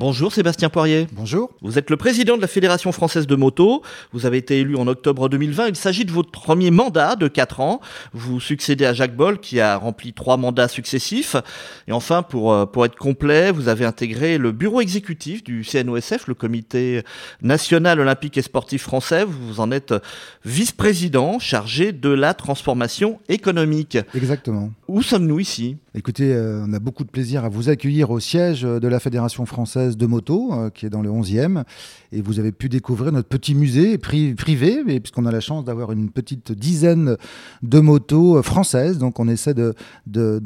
Bonjour Sébastien Poirier. Bonjour. Vous êtes le président de la Fédération française de moto. Vous avez été élu en octobre 2020. Il s'agit de votre premier mandat de 4 ans. Vous succédez à Jacques Boll qui a rempli trois mandats successifs. Et enfin, pour, euh, pour être complet, vous avez intégré le bureau exécutif du CNOSF, le comité national olympique et sportif français. Vous en êtes vice-président chargé de la transformation économique. Exactement. Où sommes-nous ici? Écoutez, euh, on a beaucoup de plaisir à vous accueillir au siège de la Fédération française de moto, euh, qui est dans le 11e. Et vous avez pu découvrir notre petit musée privé, puisqu'on a la chance d'avoir une petite dizaine de motos euh, françaises. Donc on essaie, de,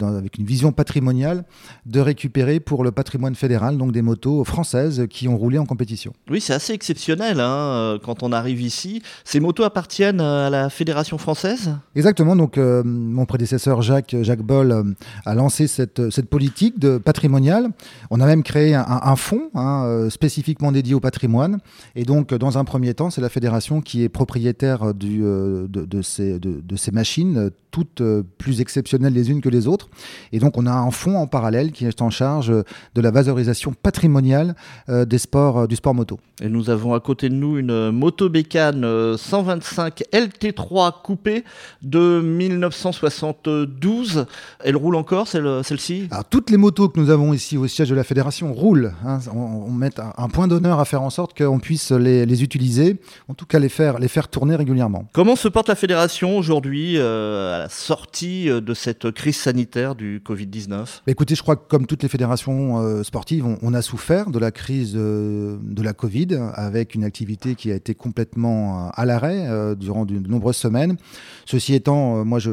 avec une vision patrimoniale, de récupérer pour le patrimoine fédéral donc des motos françaises qui ont roulé en compétition. Oui, c'est assez exceptionnel hein, quand on arrive ici. Ces motos appartiennent à la Fédération française? Exactement. Donc mon prédécesseur Jacques, Jacques Boll a lancé cette, cette politique de patrimoniale. On a même créé un, fonds hein, euh, spécifiquement dédié au patrimoine. Et donc, dans un premier temps, c'est la fédération qui est propriétaire du, euh, de, ces, de, de, ces, machines, toutes euh, plus exceptionnelles les unes que les autres. Et donc, on a un fonds en parallèle qui est en charge de la valorisation patrimoniale des sports, du sport moto. Et nous avons à côté de nous une moto bécane 125 LT3 coupée de 1972. Elle roule encore? Celle-ci Alors, toutes les motos que nous avons ici au siège de la fédération roulent. Hein. On, met un, point d'honneur à faire en sorte qu'on puisse les, utiliser, en tout cas les faire, les faire tourner régulièrement. Comment se porte la fédération aujourd'hui euh, à la sortie euh, de cette crise sanitaire du Covid-19 bah, Écoutez, je crois que comme toutes les fédérations euh, sportives, on, a souffert de la crise de la Covid avec une activité qui a été complètement à l'arrêt durant de, nombreuses semaines. Ceci étant, moi je,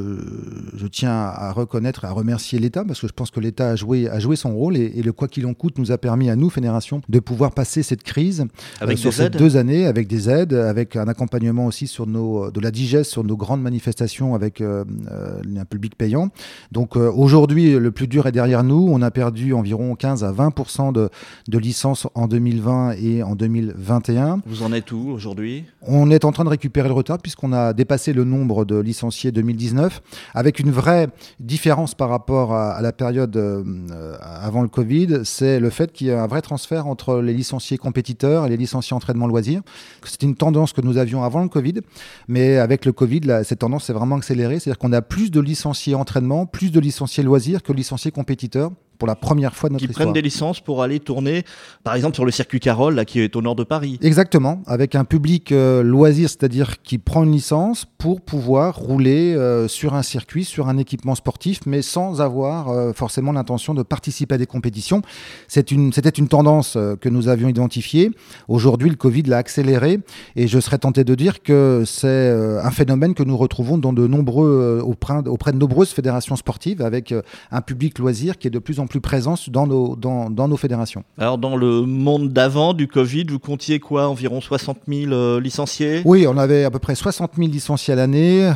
je tiens à reconnaître et à remercier l'État, parce que je pense que l'État a joué, a joué son rôle et, le quoi qu'il en coûte nous a permis à nous, Fédération, de pouvoir passer cette crise avec euh, sur ces deux années avec des aides, avec un accompagnement aussi sur nos, de la digeste sur nos grandes manifestations avec euh, euh, un public payant. Donc aujourd'hui, le plus dur est derrière nous. On a perdu environ 15 à 20 de, de licences en 2020 et en 2021. Vous en êtes où aujourd'hui? On est en train de récupérer le retard puisqu'on a dépassé le nombre de licenciés 2019 avec une vraie différence par rapport à, la période euh, avant le Covid, c'est le fait qu'il y a un vrai transfert entre les licenciés compétiteurs et les licenciés entraînement loisirs. C'est une tendance que nous avions avant le Covid, mais avec le Covid, cette tendance s'est vraiment accélérée. C'est-à-dire qu'on a plus de licenciés entraînement, plus de licenciés loisirs que licenciés compétiteurs pour la première fois de notre qui prennent des licences pour aller tourner, par exemple sur le circuit Carole, là, qui est au nord de Paris. Exactement, avec un public euh, loisir, c'est-à-dire qui prend une licence pour pouvoir rouler euh, sur un circuit, sur un équipement sportif, mais sans avoir euh, forcément l'intention de participer à des compétitions. C'était une, une tendance que nous avions identifiée. Aujourd'hui, le Covid l'a accéléré et je serais tenté de dire que c'est un phénomène que nous retrouvons dans de nombreux, auprès, auprès de nombreuses fédérations sportives, avec un public loisir qui est de plus en plus plus présence dans nos, dans, dans nos fédérations. Alors, dans le monde d'avant du Covid, vous comptiez quoi Environ 60 000 euh, licenciés? Oui, on avait à peu près 60 000 licenciés à l'année,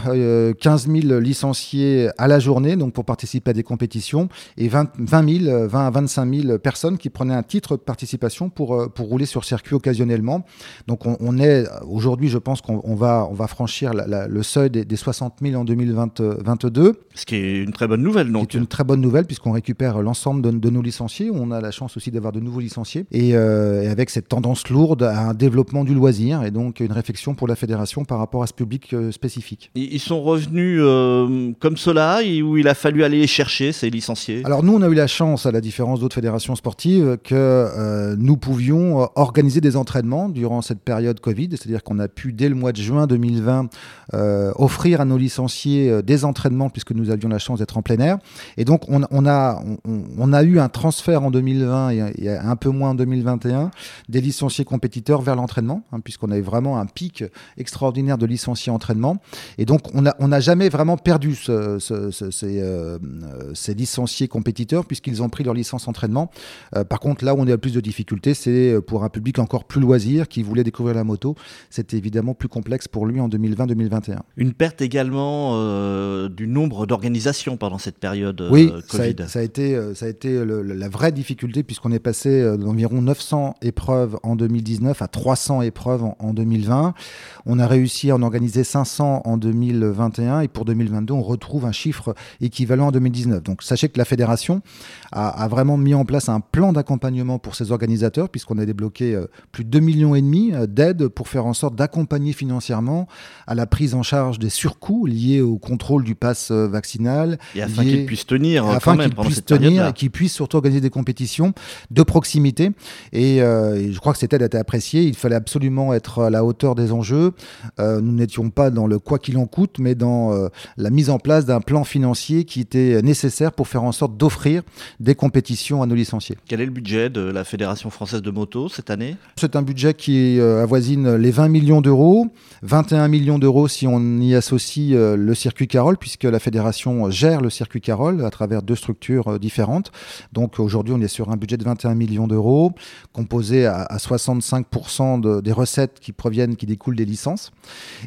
15 euh, 000 licenciés à la journée, donc pour participer à des compétitions, et 20, 20 000, 20 à 25 000 personnes qui prenaient un titre de participation pour, euh, pour rouler sur circuit occasionnellement. Donc, on, on est aujourd'hui, je pense qu'on va, on va franchir le seuil des, des 60 000 en 2022. Ce qui est une très bonne nouvelle, donc. C'est une très bonne nouvelle, puisqu'on récupère l'ensemble de, nos licenciés. On a la chance aussi d'avoir de nouveaux licenciés. Euh, et, avec cette tendance lourde à un développement du loisir et donc une réflexion pour la fédération par rapport à ce public euh, spécifique. Ils sont revenus euh, comme cela ou il a fallu aller les chercher, ces licenciés? Alors nous, on a eu la chance, à la différence d'autres fédérations sportives, que nous pouvions organiser des entraînements durant cette période Covid. C'est-à-dire qu'on a pu, dès le mois de juin 2020, offrir à nos licenciés des entraînements puisque nous avions la chance d'être en plein air. Et donc on, a, on a eu un transfert en 2020 et, un peu moins en 2021 des licenciés compétiteurs vers l'entraînement, hein, puisqu'on avait vraiment un pic extraordinaire de licenciés entraînement. Et donc, on n'a on jamais vraiment perdu ce, ces, euh, ces, licenciés compétiteurs, puisqu'ils ont pris leur licence entraînement. Euh, par contre, là où on a le plus de difficultés, c'est pour un public encore plus loisir qui voulait découvrir la moto. C'était évidemment plus complexe pour lui en 2020-2021. Une perte également euh, du nombre d'organisations pendant cette période oui, Covid. Ça a, ça a été ça a été la vraie difficulté puisqu'on est passé d'environ 900 épreuves en 2019 à 300 épreuves en, 2020. On a réussi à en organiser 500 en 2021 et pour 2022, on retrouve un chiffre équivalent en 2019. Donc sachez que la fédération a, vraiment mis en place un plan d'accompagnement pour ses organisateurs puisqu'on a débloqué plus de 2 millions et demi d'aides pour faire en sorte d'accompagner financièrement à la prise en charge des surcoûts liés au contrôle du pass vaccinal. Et afin qu'ils puissent tenir, afin qu'ils puissent tenir et qu'ils puissent surtout organiser des compétitions de proximité. Et, euh, je crois que cette aide a été appréciée. Il fallait absolument être à la hauteur des enjeux. Euh, nous n'étions pas dans le quoi qu'il en coûte, mais dans euh, la mise en place d'un plan financier qui était nécessaire pour faire en sorte d'offrir des compétitions à nos licenciés. Quel est le budget de la Fédération française de moto cette année? C'est un budget qui avoisine les 20 millions d'euros, 21 millions d'euros si on y associe le circuit Carole, puisque la fédération gère le circuit Carole à travers deux structures différentes. Donc aujourd'hui, on est sur un budget de 21 millions d'euros, composé à, 65% des recettes qui proviennent, qui découlent des licences.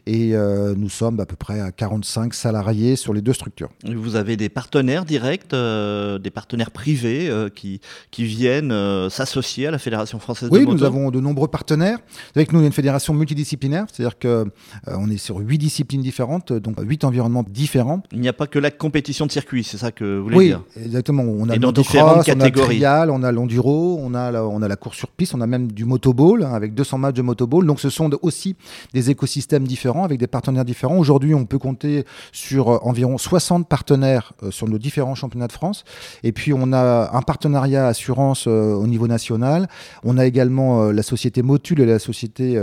Et euh, nous sommes à peu près à 45 salariés sur les deux structures. Vous avez des partenaires directs, euh, des partenaires privés euh, qui, qui viennent s'associer à la Fédération française de moto Oui, nous avons de nombreux partenaires. Avec nous, on est une fédération multidisciplinaire, c'est-à-dire qu'on on est sur huit disciplines différentes, donc huit environnements différents. Il n'y a pas que la compétition de circuit, c'est ça que vous voulez dire? Oui, exactement. On a Et dans différentes catégories. On a on a l'enduro, on a la, on a la course sur piste, on a même du motoball hein, avec 200 matchs de motoball. Donc ce sont aussi des écosystèmes différents avec des partenaires différents. Aujourd'hui, on peut compter sur euh, environ 60 partenaires euh, sur nos différents championnats de France. Et puis on a un partenariat assurance euh, au niveau national. On a également la société Motul et la société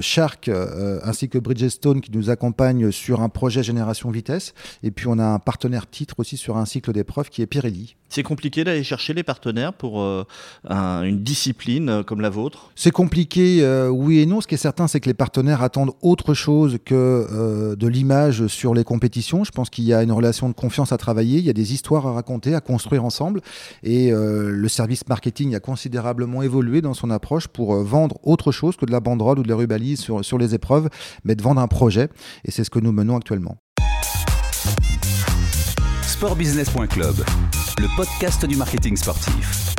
Shark ainsi que Bridgestone qui nous accompagnent sur un projet génération vitesse. Et puis on a un partenaire titre aussi sur un cycle d'épreuves qui est Pirelli. C'est compliqué d'aller chercher les partenaires pour euh, une discipline euh, comme la vôtre? C'est compliqué, euh, oui et non. Ce qui est certain, c'est que les partenaires attendent autre chose que de l'image sur les compétitions. Je pense qu'il y a une relation de confiance à travailler, il y a des histoires à raconter, à construire ensemble. Et le service marketing a considérablement évolué dans son approche pour vendre autre chose que de la banderole ou de la rubalise sur, sur les épreuves, mais de vendre un projet. Et c'est ce que nous menons actuellement. Sportbusiness.club, le podcast du marketing sportif.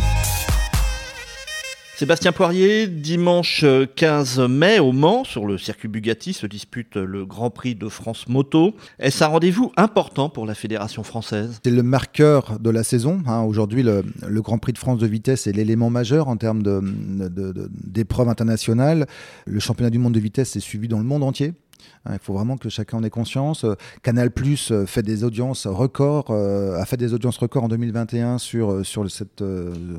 Sébastien Poirier, dimanche 15 mai au Mans, sur le circuit Bugatti, se dispute le Grand Prix de France Moto. Est-ce un rendez-vous important pour la Fédération française? C'est le marqueur de la saison. Hein. Aujourd'hui, le, Grand Prix de France de vitesse est l'élément majeur en termes d'épreuves internationales. Le championnat du monde de vitesse est suivi dans le monde entier. Hein, il faut vraiment que chacun en ait conscience. Euh, Canal Plus euh, fait des audiences records, euh, a fait des audiences records en 2021 sur, sur, cette,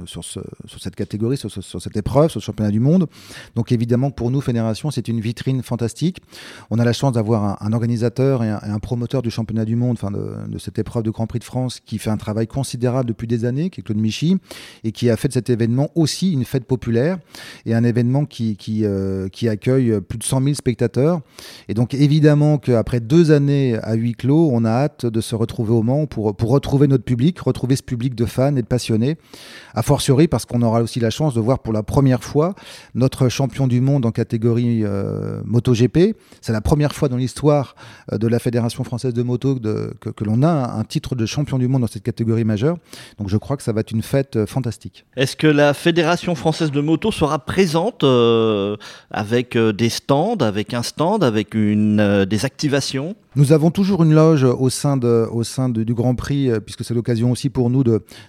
sur, cette catégorie, sur, cette épreuve, sur le championnat du monde. Donc évidemment, pour nous, Fédération, c'est une vitrine fantastique. On a la chance d'avoir un, organisateur et un, promoteur du championnat du monde, enfin de, cette épreuve de Grand Prix de France, qui fait un travail considérable depuis des années, qui est Claude Michy, et qui a fait de cet événement aussi une fête populaire et un événement qui, qui accueille plus de 100 000 spectateurs. Et donc évidemment qu'après deux années à huis clos, on a hâte de se retrouver au Mans pour, pour retrouver notre public, retrouver ce public de fans et de passionnés. A fortiori parce qu'on aura aussi la chance de voir pour la première fois notre champion du monde en catégorie euh, MotoGP. C'est la première fois dans l'histoire euh, de la Fédération française de moto que, l'on a un, titre de champion du monde dans cette catégorie majeure. Donc je crois que ça va être une fête euh, fantastique. Est-ce que la Fédération française de moto sera présente avec des stands, avec un stand, avec une euh, des activations Nous avons toujours une loge au sein, de, au sein du Grand Prix, euh, puisque c'est l'occasion aussi pour nous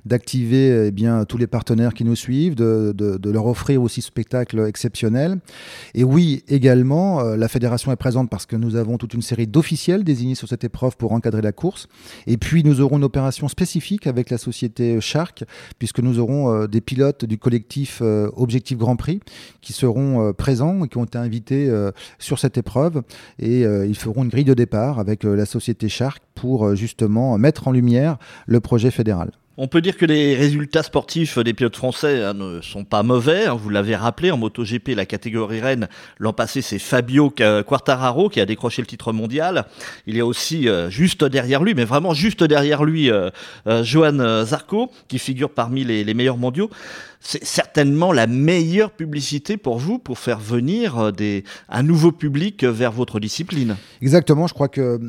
d'activer eh bien tous les partenaires qui nous suivent, de, de, leur offrir aussi ce spectacle exceptionnel. Et oui, également, euh, la fédération est présente parce que nous avons toute une série d'officiels désignés sur cette épreuve pour encadrer la course. Et puis, nous aurons une opération spécifique avec la société Shark, puisque nous aurons des pilotes du collectif Objectif Grand Prix qui seront présents et qui ont été invités sur cette épreuve. Et euh, ils feront une grille de départ avec euh, la société Shark pour euh, justement mettre en lumière le projet fédéral. On peut dire que les résultats sportifs des pilotes français hein, ne sont pas mauvais. Hein. vous l'avez rappelé, en MotoGP, la catégorie reine, l'an passé, c'est Fabio Quartararo qui a décroché le titre mondial. Il y a aussi, juste derrière lui, mais vraiment juste derrière lui, Johan Zarco, qui figure parmi les meilleurs mondiaux. C'est certainement la meilleure publicité pour vous pour faire venir des, un nouveau public vers votre discipline. Exactement, je crois que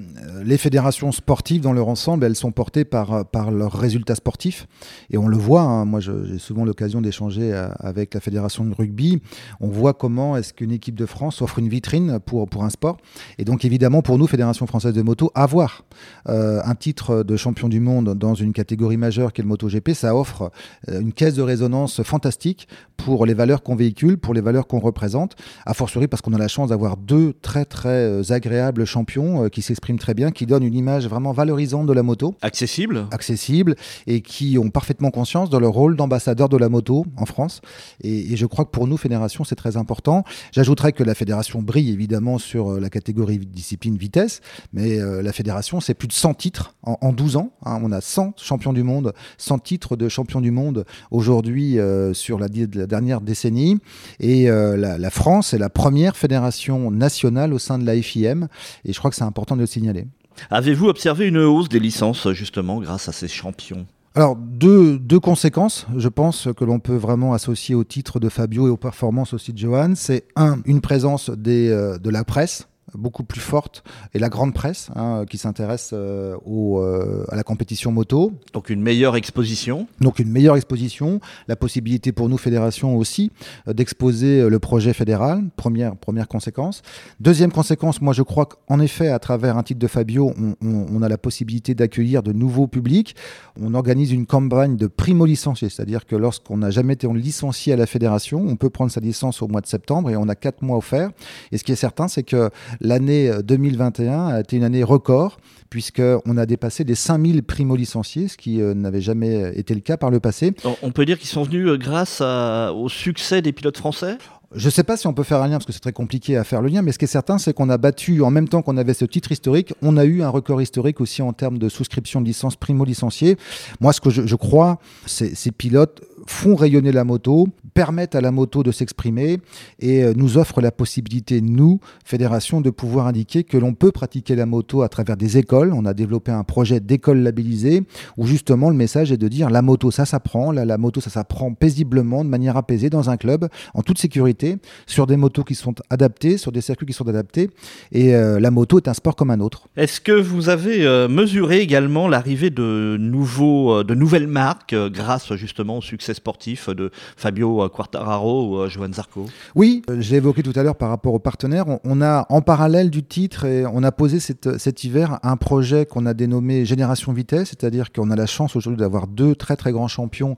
les fédérations sportives dans leur ensemble, elles sont portées par, par leurs résultats sportifs. Et on le voit, hein. moi j'ai souvent l'occasion d'échanger avec la fédération de rugby. On voit comment est-ce qu'une équipe de France offre une vitrine pour, pour un sport. Et donc évidemment, pour nous, Fédération française de moto, avoir euh, un titre de champion du monde dans une catégorie majeure qui est le MotoGP, ça offre euh, une caisse de résonance fantastique pour les valeurs qu'on véhicule, pour les valeurs qu'on représente. A fortiori parce qu'on a la chance d'avoir deux très très euh, agréables champions qui s'expriment très bien, qui donnent une image vraiment valorisante de la moto. Accessible. Accessible et qui ont parfaitement conscience de leur rôle d'ambassadeur de la moto en France. Et, et, je crois que pour nous, Fédération, c'est très important. J'ajouterais que la Fédération brille évidemment sur la catégorie discipline vitesse, mais la Fédération, c'est plus de 100 titres en, 12 ans. Hein. on a 100 champions du monde, 100 titres de champions du monde aujourd'hui euh, sur la, dernière décennie. Et euh, la, France est la première fédération nationale au sein de la FIM. Et je crois que c'est important de le signaler. Avez-vous observé une hausse des licences justement grâce à ces champions? Alors, deux, deux, conséquences, je pense, que l'on peut vraiment associer au titre de Fabio et aux performances aussi de Johan. C'est un, une présence des, euh, de la presse beaucoup plus forte et la grande presse hein, qui s'intéresse euh, euh, à la compétition moto. Donc une meilleure exposition. Donc une meilleure exposition, la possibilité pour nous fédérations aussi euh, d'exposer le projet fédéral, première, première conséquence. Deuxième conséquence, moi je crois qu'en effet à travers un titre de Fabio, on, on a la possibilité d'accueillir de nouveaux publics. On organise une campagne de primo-licencié, c'est-à-dire que lorsqu'on n'a jamais été licencié à la fédération, on peut prendre sa licence au mois de septembre et on a quatre mois offerts. Et ce qui est certain, c'est que l'année 2021 euh, a été une année record, puisqu'on a dépassé les 5000 primo-licenciés, ce qui euh, n'avait jamais été le cas par le passé. On peut dire qu'ils sont venus euh, grâce au succès des pilotes français? Je ne sais pas si on peut faire un lien parce que c'est très compliqué à faire le lien, mais ce qui est certain, c'est qu'on a battu, en même temps qu'on avait ce titre historique, on a eu un record historique aussi en termes de souscription de licence primo-licenciés. Moi, ce que je, crois, c'est ces pilotes font rayonner la moto, permettent à la moto de s'exprimer et euh, nous offrent la possibilité, nous, fédération, de pouvoir indiquer que l'on peut pratiquer la moto à travers des écoles. On a développé un projet d'école labellisée où justement le message est de dire la moto, ça s'apprend, la, moto, ça s'apprend paisiblement, de manière apaisée, dans un club, en toute sécurité, sur des motos qui sont adaptées, sur des circuits qui sont adaptés. Et euh, la moto est un sport comme un autre. Est-ce que vous avez euh, mesuré également l'arrivée de, de nouvelles marques grâce justement au succès sportif de Fabio Quartararo ou Johan Zarco Oui, j'ai évoqué tout à l'heure par rapport aux partenaires. On, a en parallèle du titre et on a posé cet hiver un projet qu'on a dénommé Génération Vitesse, c'est-à-dire qu'on a la chance aujourd'hui d'avoir deux très très grands champions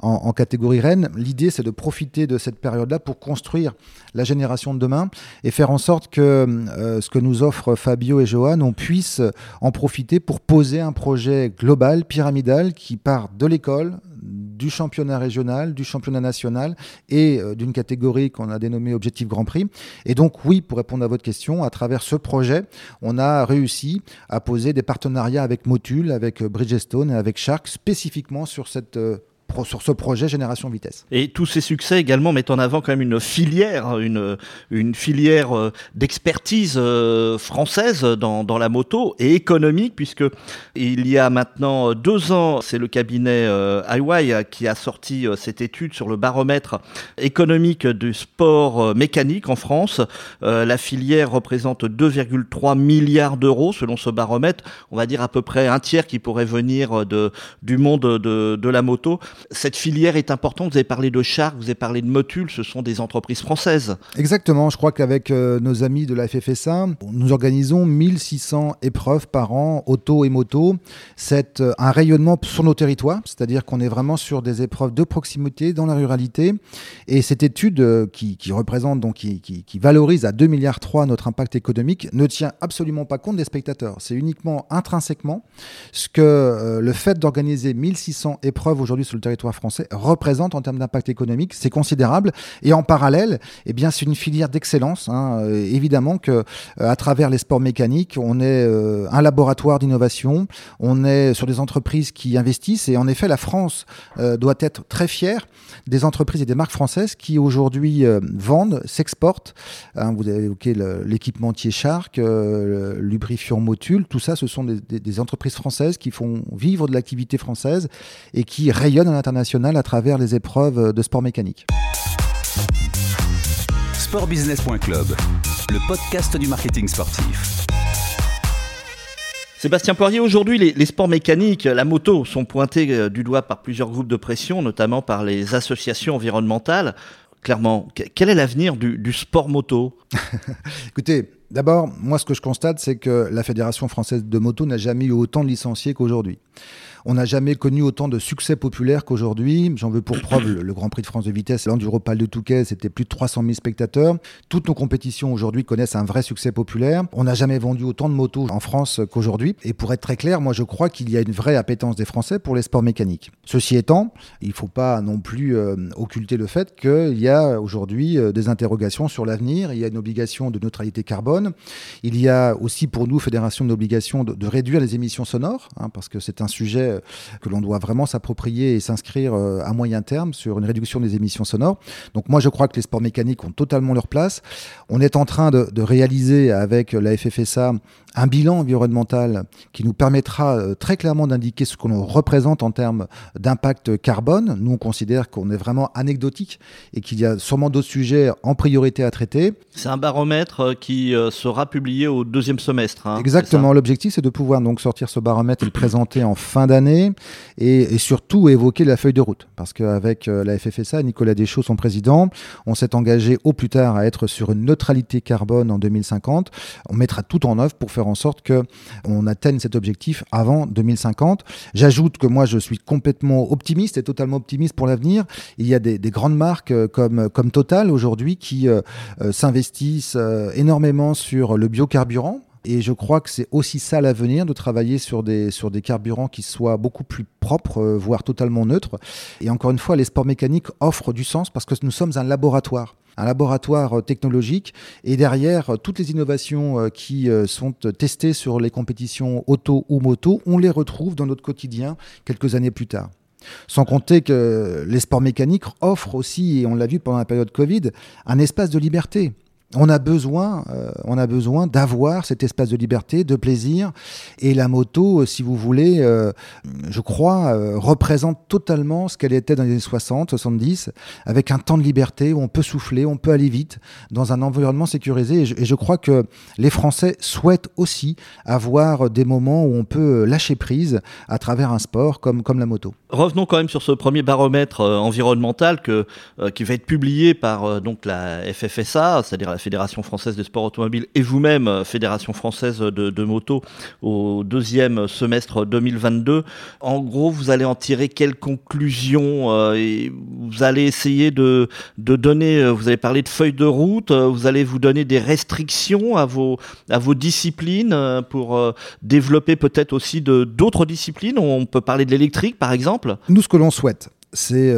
en, catégorie Rennes. L'idée, c'est de profiter de cette période-là pour construire la génération de demain et faire en sorte que euh, ce que nous offrent Fabio et Johan, on puisse en profiter pour poser un projet global, pyramidal, qui part de l'école, du championnat régional, du championnat national et euh, d'une catégorie qu'on a dénommée Objectif Grand Prix. Et donc oui, pour répondre à votre question, à travers ce projet, on a réussi à poser des partenariats avec Motul, avec Bridgestone et avec Shark spécifiquement sur cette euh, sur ce projet Génération Vitesse. Et tous ces succès également mettent en avant quand même une filière, une, une filière euh, d'expertise euh, française dans, dans, la moto et économique, puisque il y a maintenant deux ans, c'est le cabinet euh, qui a sorti euh, cette étude sur le baromètre économique du sport mécanique en France. la filière représente 2,3 milliards d'euros selon ce baromètre. On va dire à peu près un tiers qui pourrait venir de, du monde de, de la moto cette filière est importante. Vous avez parlé de Shark, vous avez parlé de Motul, ce sont des entreprises françaises. Exactement. Je crois qu'avec euh, nos amis de la FFSA, nous organisons 1600 épreuves par an, auto et moto. C'est euh, un rayonnement sur nos territoires, c'est-à-dire qu'on est vraiment sur des épreuves de proximité dans la ruralité. Et cette étude euh, qui, représente, donc qui, qui, valorise à 2,3 milliards notre impact économique, ne tient absolument pas compte des spectateurs. C'est uniquement intrinsèquement ce que le fait d'organiser 1600 épreuves aujourd'hui sur le territoire territoire français représente en termes d'impact économique. C'est considérable. Et en parallèle, eh bien, c'est une filière d'excellence. Hein. Euh, évidemment que euh, à travers les sports mécaniques, on est euh, un laboratoire d'innovation. On est sur des entreprises qui investissent. Et en effet, la France doit être très fière des entreprises et des marques françaises qui aujourd'hui vendent, s'exportent. Hein, vous avez évoqué l'équipementier Shark, Lubrifiant Motul. Tout ça, ce sont des, des entreprises françaises qui font vivre de l'activité française et qui rayonnent à international à travers les épreuves de sport mécanique. Sportbusiness.club, le podcast du marketing sportif. Sébastien Poirier, aujourd'hui, les, sports mécaniques, la moto, sont pointés euh, du doigt par plusieurs groupes de pression, notamment par les associations environnementales. Clairement, quel est l'avenir du, du sport moto? Écoutez, D'abord, moi, ce que je constate, c'est que la Fédération française de moto n'a jamais eu autant de licenciés qu'aujourd'hui. On n'a jamais connu autant de succès populaire qu'aujourd'hui. J'en veux pour preuve le, Grand Prix de France de vitesse, l'Enduropal de Touquet, c'était plus de 300 000 spectateurs. Toutes nos compétitions aujourd'hui connaissent un vrai succès populaire. On n'a jamais vendu autant de motos en France qu'aujourd'hui. Et pour être très clair, moi je crois qu'il y a une vraie appétence des Français pour les sports mécaniques. Ceci étant, il ne faut pas non plus euh, occulter le fait qu'il y a aujourd'hui euh, des interrogations sur l'avenir. Il y a une obligation de neutralité carbone. Il y a aussi pour nous, Fédération, une obligation de, réduire les émissions sonores, hein, parce que c'est un sujet euh, que l'on doit vraiment s'approprier et s'inscrire euh, à moyen terme sur une réduction des émissions sonores. Donc moi, je crois que les sports mécaniques ont totalement leur place. On est en train de, de réaliser avec la FFSA un bilan environnemental qui nous permettra euh, très clairement d'indiquer ce que l'on représente en termes d'impact carbone. Nous, on considère qu'on est vraiment anecdotique et qu'il y a sûrement d'autres sujets en priorité à traiter. C'est un baromètre qui sera publié au deuxième semestre. Hein, Exactement. L'objectif, c'est de pouvoir donc sortir ce baromètre et le présenter en fin d'année et, surtout évoquer la feuille de route. Parce qu'avec la FFSA, Nicolas Deschaux, son président, on s'est engagé au plus tard à être sur une neutralité carbone en 2050. On mettra tout en œuvre pour faire en sorte que on atteigne cet objectif avant 2050. J'ajoute que moi, je suis complètement optimiste et totalement optimiste pour l'avenir. Il y a des, grandes marques euh, comme, Total aujourd'hui qui euh, euh, s'investissent énormément sur le biocarburant. Et je crois que c'est aussi ça l'avenir, de travailler sur des, sur des carburants qui soient beaucoup plus propres, voire totalement neutres. Et encore une fois, les sports mécaniques offrent du sens parce que nous sommes un laboratoire un laboratoire euh, technologique et derrière euh, toutes les innovations euh, qui sont testées sur les compétitions auto ou moto, on les retrouve dans notre quotidien quelques années plus tard. Sans compter que les sports mécaniques offrent aussi, et on l'a vu pendant la période Covid, un espace de liberté on a besoin, euh, on a besoin d'avoir cet espace de liberté, de plaisir. Et la moto, euh, si vous voulez, euh, je crois, représente totalement ce qu'elle était dans les années 60, 70, avec un temps de liberté où on peut souffler, on peut aller vite, dans un environnement sécurisé. Et je, crois que les Français souhaitent aussi avoir des moments où on peut lâcher prise à travers un sport comme, comme la moto. Revenons quand même sur ce premier baromètre environnemental que, qui va être publié par donc la FFSA, c'est-à-dire la Fédération française des sports automobiles et vous-même, euh, Fédération française de, moto, au deuxième semestre 2022. En gros, vous allez en tirer quelles conclusions euh, Vous allez essayer de, de donner, euh, vous avez parlé de feuilles de route, vous allez vous donner des restrictions à vos, à vos disciplines pour développer peut-être aussi d'autres disciplines. On peut parler de l'électrique, par exemple. Nous, ce que l'on souhaite, c'est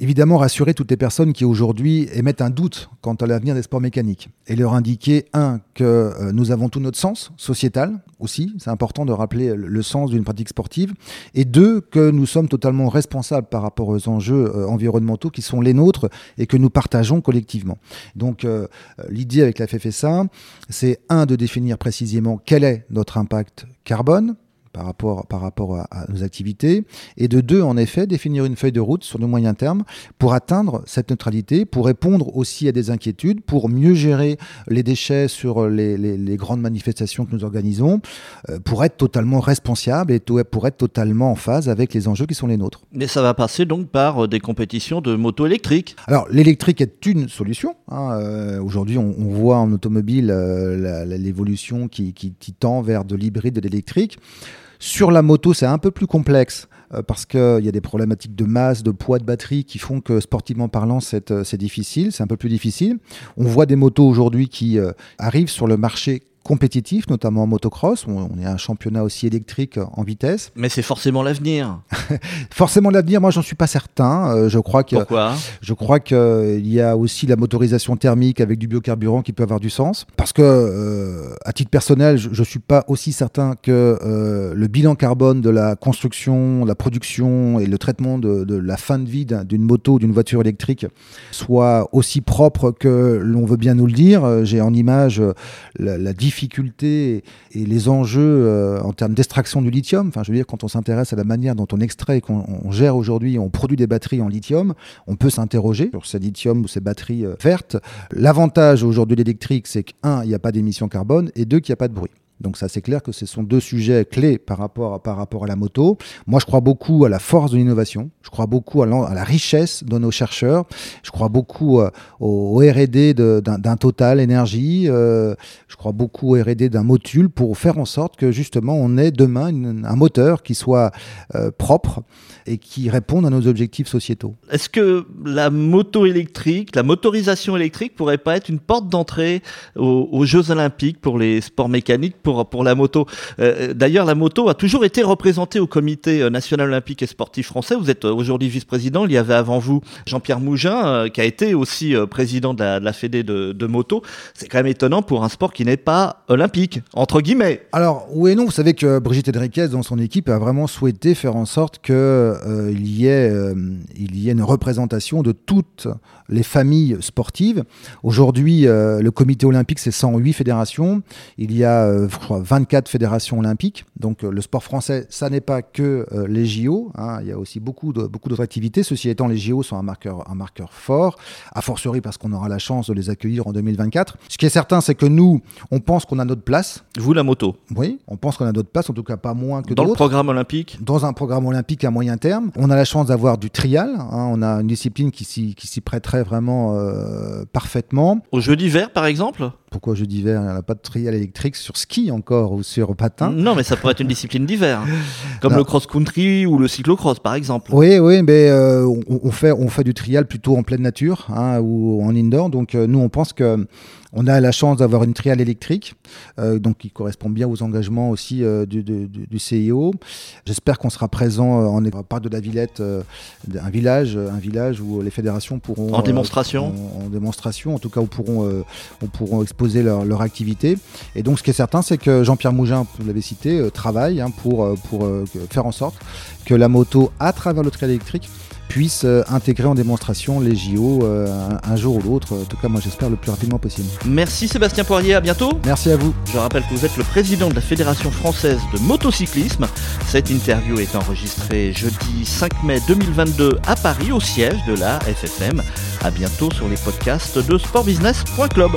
évidemment rassurer toutes les personnes qui aujourd'hui émettent un doute quant à l'avenir des sports mécaniques et leur indiquer, un, que euh, nous avons tout notre sens sociétal aussi, c'est important de rappeler le sens d'une pratique sportive, et deux, que nous sommes totalement responsables par rapport aux enjeux euh, environnementaux qui sont les nôtres et que nous partageons collectivement. Donc euh, l'idée avec la FFSA, c'est un, de définir précisément quel est notre impact carbone, par rapport, par rapport à, nos activités, et de deux, en effet, définir une feuille de route sur le moyen terme pour atteindre cette neutralité, pour répondre aussi à des inquiétudes, pour mieux gérer les déchets sur les, les, grandes manifestations que nous organisons, euh, pour être totalement responsable et pour être totalement en phase avec les enjeux qui sont les nôtres. Mais ça va passer donc par euh, des compétitions de moto électriques Alors, l'électrique est une solution. Hein. Euh, aujourd'hui, on, voit en automobile l'évolution qui, qui, qui tend vers de l'hybride et de l'électrique. Sur la moto, c'est un peu plus complexe euh, parce qu'il y a des problématiques de masse, de poids de batterie qui font que sportivement parlant, c'est euh, difficile, c'est un peu plus difficile. On voit des motos aujourd'hui qui euh, arrivent sur le marché compétitif, notamment en motocross. On, est un championnat aussi électrique en vitesse. Mais c'est forcément l'avenir. forcément l'avenir, moi j'en suis pas certain. Euh, je crois que Pourquoi? je crois qu'il euh, y a aussi la motorisation thermique avec du biocarburant qui peut avoir du sens. Parce que euh, à titre personnel, je, ne suis pas aussi certain que le bilan carbone de la construction, la production et le traitement de, la fin de vie d'une moto, d'une voiture électrique soit aussi propre que l'on veut bien nous le dire. J'ai en image la, la différence difficultés et, les enjeux en termes d'extraction du lithium. Enfin, je veux dire, quand on s'intéresse à la manière dont on extrait et qu'on gère aujourd'hui, on produit des batteries en lithium, on peut s'interroger sur ces lithium ou ces batteries vertes. L'avantage aujourd'hui de l'électrique, c'est qu'un, il n'y a pas d'émissions carbone et deux, qu'il n'y a pas de bruit. Donc ça, c'est clair que ce sont deux sujets clés par rapport, à, par rapport à la moto. Moi, je crois beaucoup à la force de l'innovation. Je crois beaucoup à, la richesse de nos chercheurs. Je crois beaucoup euh, au, R&D d'un Total Énergie. Euh, je crois beaucoup au R&D d'un Motul pour faire en sorte que justement, on ait demain un moteur qui soit euh, propre et qui réponde à nos objectifs sociétaux. Est-ce que la moto électrique, la motorisation électrique pourrait pas être une porte d'entrée aux, aux Jeux Olympiques pour les sports mécaniques pour, pour la moto. Euh, d'ailleurs, la moto a toujours été représentée au comité euh, national olympique et sportif français. Vous êtes euh, aujourd'hui vice-président. Il y avait avant vous Jean-Pierre Mougin, qui a été aussi président de la, de Fédé de, moto. C'est quand même étonnant pour un sport qui n'est pas olympique, entre guillemets. Alors, oui et non. Vous savez que Brigitte Henriquez, dans son équipe, a vraiment souhaité faire en sorte qu'il y, ait, y ait une représentation de toutes les familles sportives. Aujourd'hui, le comité olympique, c'est 108 fédérations. Il y a 24 fédérations olympiques. Donc euh, le sport français, ça n'est pas que euh, les JO. Hein. Il y a aussi beaucoup d'autres activités. Ceci étant, les JO sont un marqueur, un marqueur fort, a fortiori parce qu'on aura la chance de les accueillir en 2024. Ce qui est certain, c'est que nous, on pense qu'on a notre place. Vous, la moto Oui, on pense qu'on a notre place, en tout cas pas moins que. Dans le programme olympique Dans un programme olympique à moyen terme. On a la chance d'avoir du trial. Hein. On a une discipline qui s'y prêterait vraiment euh, parfaitement. Aux Jeux d'hiver, par exemple? Pourquoi jeux d'hiver Il n'y a pas de trial électrique sur ski encore ou sur patin Non, mais ça pourrait être une discipline d'hiver, comme le cross-country ou le cyclocross par exemple. Oui, oui, mais euh, on, fait, on fait du trial plutôt en pleine nature hein, ou en indoor. Donc euh, nous, on pense que on a la chance d'avoir une triale électrique, euh, donc qui correspond bien aux engagements aussi euh, du, CIO. J'espère qu'on sera présent euh, en part de la Villette, un village, un village où les fédérations pourront en démonstration, en, démonstration, en tout cas où pourront, où pourront exposer leur, leur, activité. Et donc, ce qui est certain, c'est que Jean-Pierre Mougin, vous l'avez cité, travaille hein, pour pour faire en sorte que la moto, à travers le trial électrique, puisse euh, intégrer en démonstration les JO euh, un, jour ou l'autre. En tout cas, moi j'espère le plus rapidement possible. Merci Sébastien Poirier, à bientôt. Merci à vous. Je rappelle que vous êtes le président de la Fédération française de motocyclisme. Cette interview est enregistrée jeudi 5 mai 2022 à Paris, au siège de la FFM. À bientôt sur les podcasts de sportbusiness.club.